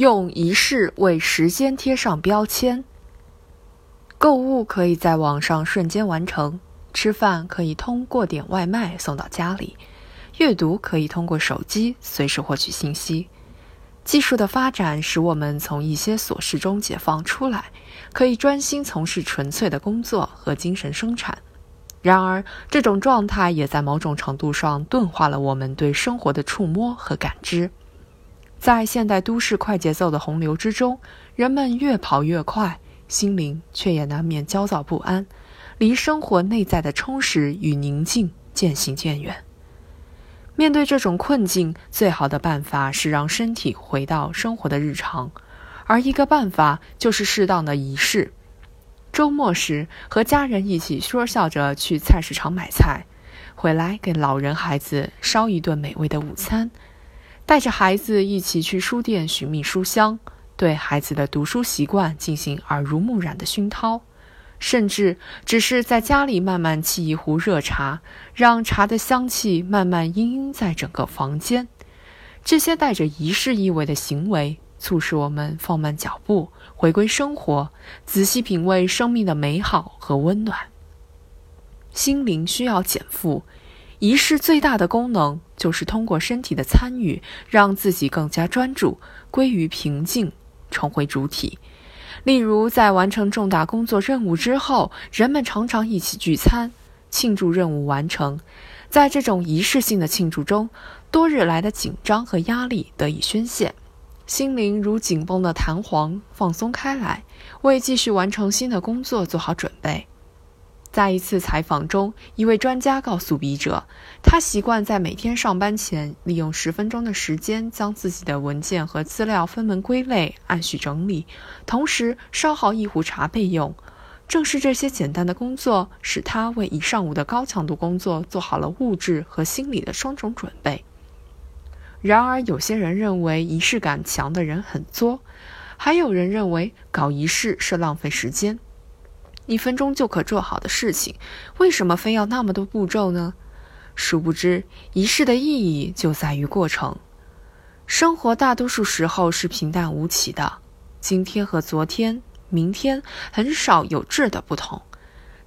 用仪式为时间贴上标签。购物可以在网上瞬间完成，吃饭可以通过点外卖送到家里，阅读可以通过手机随时获取信息。技术的发展使我们从一些琐事中解放出来，可以专心从事纯粹的工作和精神生产。然而，这种状态也在某种程度上钝化了我们对生活的触摸和感知。在现代都市快节奏的洪流之中，人们越跑越快，心灵却也难免焦躁不安，离生活内在的充实与宁静渐行渐远。面对这种困境，最好的办法是让身体回到生活的日常，而一个办法就是适当的仪式。周末时，和家人一起说笑着去菜市场买菜，回来给老人孩子烧一顿美味的午餐。带着孩子一起去书店寻觅书香，对孩子的读书习惯进行耳濡目染的熏陶，甚至只是在家里慢慢沏一壶热茶，让茶的香气慢慢氤氲在整个房间。这些带着仪式意味的行为，促使我们放慢脚步，回归生活，仔细品味生命的美好和温暖。心灵需要减负。仪式最大的功能就是通过身体的参与，让自己更加专注，归于平静，重回主体。例如，在完成重大工作任务之后，人们常常一起聚餐，庆祝任务完成。在这种仪式性的庆祝中，多日来的紧张和压力得以宣泄，心灵如紧绷的弹簧放松开来，为继续完成新的工作做好准备。在一次采访中，一位专家告诉笔者，他习惯在每天上班前利用十分钟的时间，将自己的文件和资料分门归类、按序整理，同时烧好一壶茶备用。正是这些简单的工作，使他为一上午的高强度工作做好了物质和心理的双重准备。然而，有些人认为仪式感强的人很作，还有人认为搞仪式是浪费时间。一分钟就可做好的事情，为什么非要那么多步骤呢？殊不知，仪式的意义就在于过程。生活大多数时候是平淡无奇的，今天和昨天、明天很少有质的不同。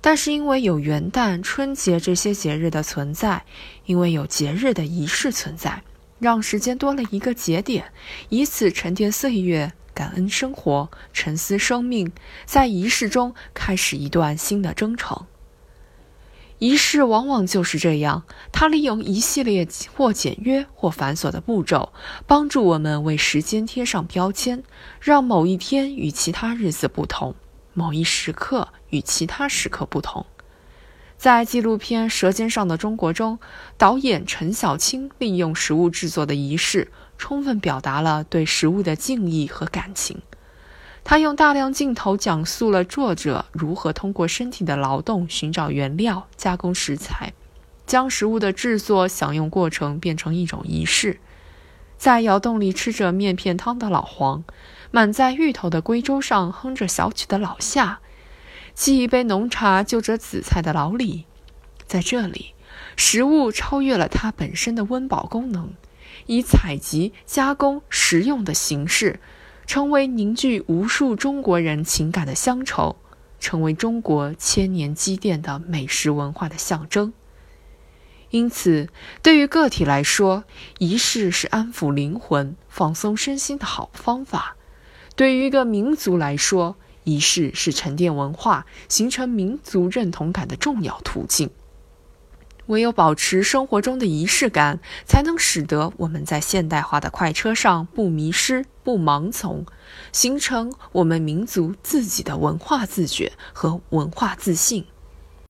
但是因为有元旦、春节这些节日的存在，因为有节日的仪式存在，让时间多了一个节点，以此沉淀岁月。感恩生活，沉思生命，在仪式中开始一段新的征程。仪式往往就是这样，它利用一系列或简约或繁琐的步骤，帮助我们为时间贴上标签，让某一天与其他日子不同，某一时刻与其他时刻不同。在纪录片《舌尖上的中国》中，导演陈小青利用食物制作的仪式。充分表达了对食物的敬意和感情。他用大量镜头讲述了作者如何通过身体的劳动寻找原料、加工食材，将食物的制作、享用过程变成一种仪式。在窑洞里吃着面片汤的老黄，满载芋头的龟舟上哼着小曲的老夏，沏一杯浓茶就着紫菜的老李，在这里，食物超越了它本身的温饱功能。以采集、加工、食用的形式，成为凝聚无数中国人情感的乡愁，成为中国千年积淀的美食文化的象征。因此，对于个体来说，仪式是安抚灵魂、放松身心的好方法；对于一个民族来说，仪式是沉淀文化、形成民族认同感的重要途径。唯有保持生活中的仪式感，才能使得我们在现代化的快车上不迷失、不盲从，形成我们民族自己的文化自觉和文化自信。